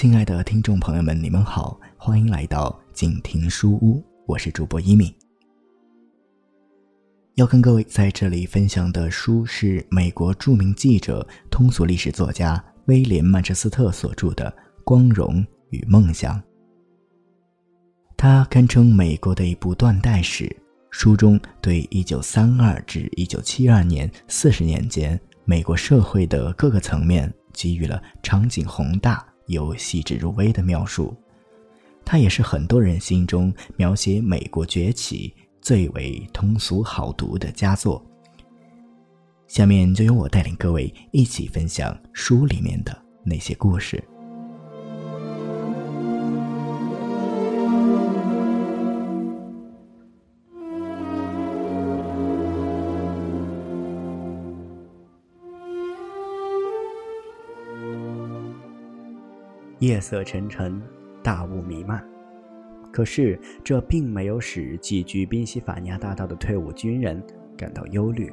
亲爱的听众朋友们，你们好，欢迎来到静听书屋，我是主播一米。要跟各位在这里分享的书是美国著名记者、通俗历史作家威廉·曼彻斯特所著的《光荣与梦想》。它堪称美国的一部断代史。书中对1932至1972年四十年间美国社会的各个层面给予了场景宏大有细致入微的描述。它也是很多人心中描写美国崛起最为通俗好读的佳作。下面就由我带领各位一起分享书里面的那些故事。夜色沉沉，大雾弥漫。可是这并没有使寄居宾夕法尼亚大道的退伍军人感到忧虑，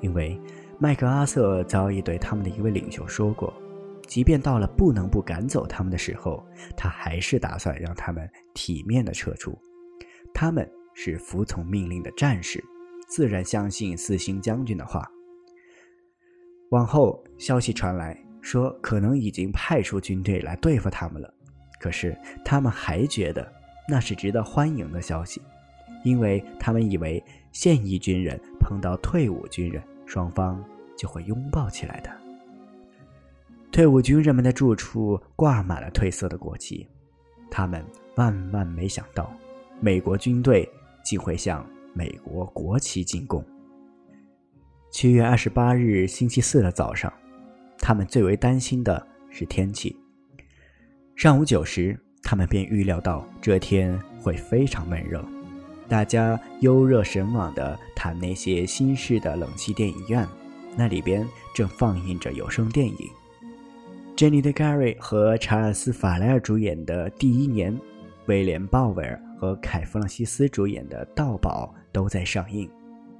因为麦克阿瑟早已对他们的一位领袖说过，即便到了不能不赶走他们的时候，他还是打算让他们体面的撤出。他们是服从命令的战士，自然相信四星将军的话。往后消息传来。说可能已经派出军队来对付他们了，可是他们还觉得那是值得欢迎的消息，因为他们以为现役军人碰到退伍军人，双方就会拥抱起来的。退伍军人们的住处挂满了褪色的国旗，他们万万没想到，美国军队竟会向美国国旗进贡。七月二十八日星期四的早上。他们最为担心的是天气。上午九时，他们便预料到这天会非常闷热。大家忧热神往地谈那些新式的冷气电影院，那里边正放映着有声电影。珍妮·德·盖瑞和查尔斯·法莱尔主演的《第一年》，威廉·鲍威尔和凯·弗朗西斯主演的《盗宝》都在上映。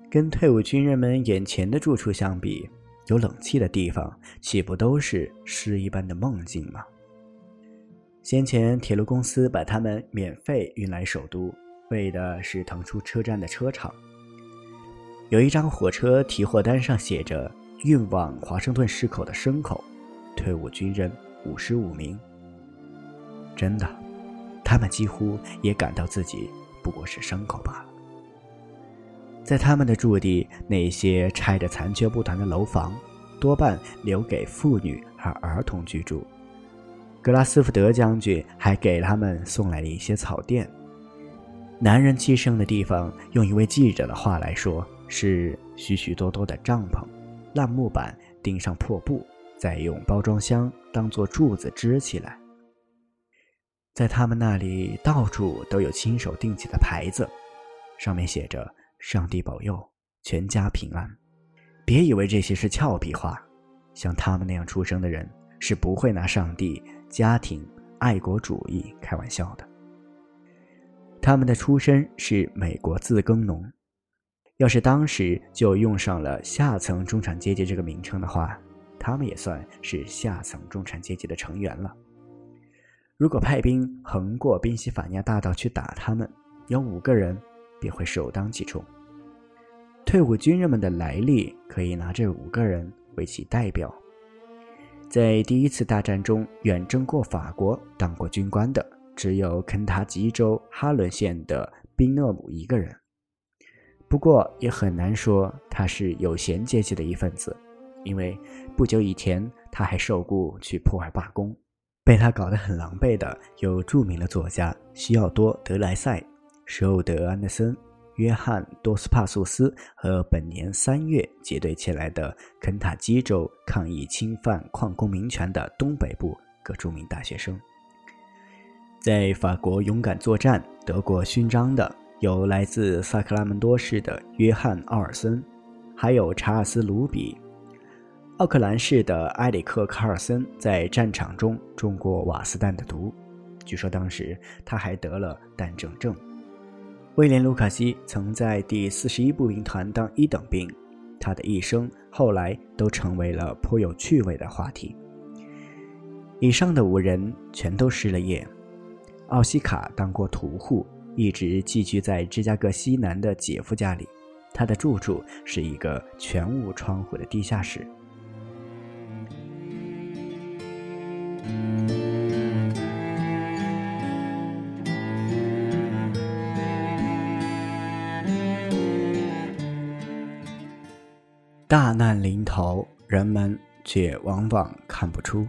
跟退伍军人们眼前的住处相比，有冷气的地方，岂不都是诗一般的梦境吗？先前铁路公司把他们免费运来首都，为的是腾出车站的车场。有一张火车提货单上写着“运往华盛顿市口的牲口，退伍军人五十五名”。真的，他们几乎也感到自己不过是牲口罢了。在他们的驻地，那些拆得残缺不全的楼房，多半留给妇女和儿童居住。格拉斯福德将军还给他们送来了一些草垫。男人栖身的地方，用一位记者的话来说，是许许多多的帐篷、烂木板钉上破布，再用包装箱当做柱子支起来。在他们那里，到处都有亲手钉起的牌子，上面写着。上帝保佑，全家平安。别以为这些是俏皮话，像他们那样出生的人是不会拿上帝、家庭、爱国主义开玩笑的。他们的出身是美国自耕农，要是当时就用上了下层中产阶级这个名称的话，他们也算是下层中产阶级的成员了。如果派兵横过宾夕法尼亚大道去打他们，有五个人。便会首当其冲。退伍军人们的来历可以拿这五个人为其代表。在第一次大战中远征过法国、当过军官的，只有肯塔基州哈伦县的宾厄姆一个人。不过也很难说他是有闲阶级的一份子，因为不久以前他还受雇去破坏罢工，被他搞得很狼狈的有著名的作家西奥多·德莱塞。受德安德森、约翰多斯帕素斯和本年三月结队前来的肯塔基州抗议侵犯矿工民权的东北部各著名大学生，在法国勇敢作战得过勋章的有来自萨克拉门多市的约翰奥尔森，还有查尔斯卢比。奥克兰市的埃里克卡尔森在战场中中过瓦斯弹的毒，据说当时他还得了弹症症。威廉·卢卡西曾在第四十一步兵团当一等兵，他的一生后来都成为了颇有趣味的话题。以上的五人全都失了业。奥西卡当过屠户，一直寄居在芝加哥西南的姐夫家里。他的住处是一个全无窗户的地下室。大难临头，人们却往往看不出。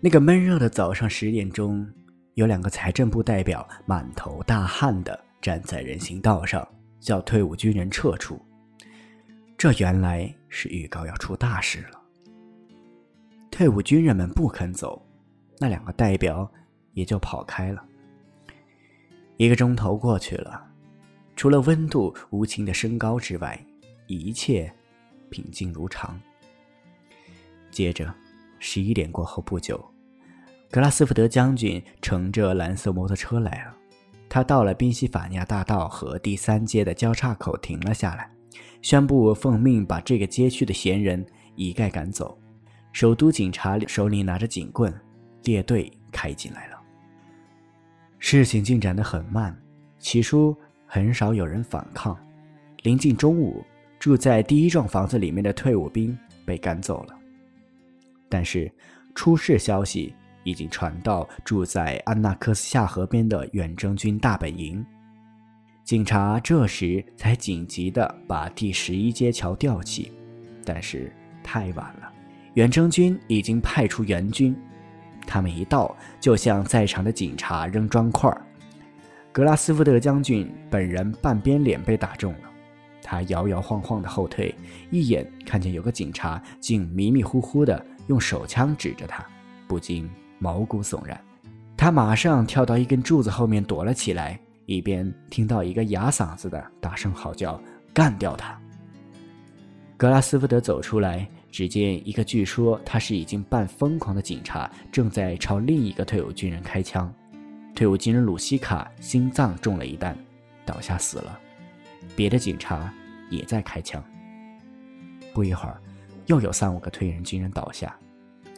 那个闷热的早上十点钟，有两个财政部代表满头大汗的站在人行道上，叫退伍军人撤出。这原来是预告要出大事了。退伍军人们不肯走，那两个代表也就跑开了。一个钟头过去了，除了温度无情的升高之外，一切。平静如常。接着，十一点过后不久，格拉斯福德将军乘着蓝色摩托车来了。他到了宾夕法尼亚大道和第三街的交叉口停了下来，宣布奉命把这个街区的闲人一概赶走。首都警察手里拿着警棍，列队开进来了。事情进展得很慢，起初很少有人反抗。临近中午。住在第一幢房子里面的退伍兵被赶走了，但是出事消息已经传到住在安纳克斯下河边的远征军大本营。警察这时才紧急地把第十一街桥吊起，但是太晚了，远征军已经派出援军，他们一到就向在场的警察扔砖块。格拉斯福德将军本人半边脸被打中了。他摇摇晃晃的后退，一眼看见有个警察竟迷迷糊糊的用手枪指着他，不禁毛骨悚然。他马上跳到一根柱子后面躲了起来，一边听到一个哑嗓子的大声嚎叫：“干掉他！”格拉斯福德走出来，只见一个据说他是已经半疯狂的警察正在朝另一个退伍军人开枪。退伍军人鲁西卡心脏中了一弹，倒下死了。别的警察也在开枪。不一会儿，又有三五个退役军人倒下，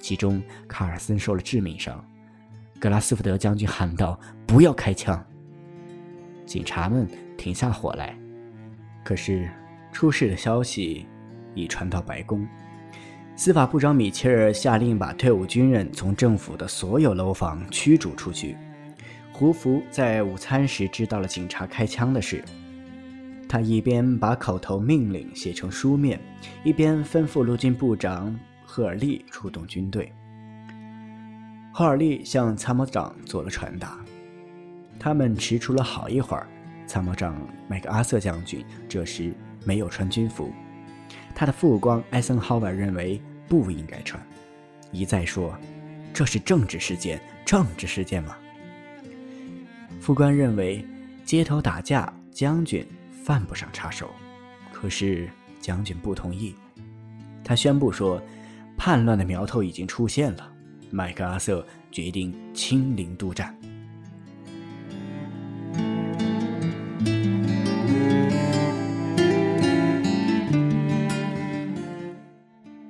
其中卡尔森受了致命伤。格拉斯福德将军喊道：“不要开枪！”警察们停下火来。可是，出事的消息已传到白宫，司法部长米切尔下令把退伍军人从政府的所有楼房驱逐出去。胡福在午餐时知道了警察开枪的事。他一边把口头命令写成书面，一边吩咐陆军部长赫尔利出动军队。赫尔利向参谋长做了传达。他们迟出了好一会儿，参谋长麦克阿瑟将军这时没有穿军服。他的副官艾森豪威尔认为不应该穿，一再说：“这是政治事件，政治事件嘛。”副官认为街头打架，将军。犯不上插手，可是将军不同意。他宣布说，叛乱的苗头已经出现了。麦克阿瑟决定亲临督战。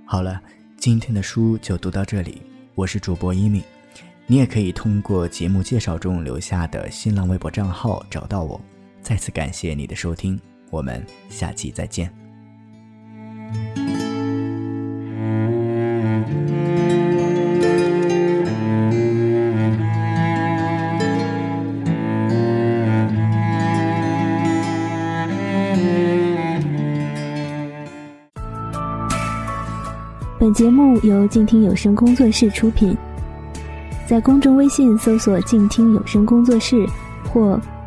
好了，今天的书就读到这里。我是主播一米，你也可以通过节目介绍中留下的新浪微博账号找到我。再次感谢你的收听，我们下期再见。本节目由静听有声工作室出品，在公众微信搜索“静听有声工作室”或。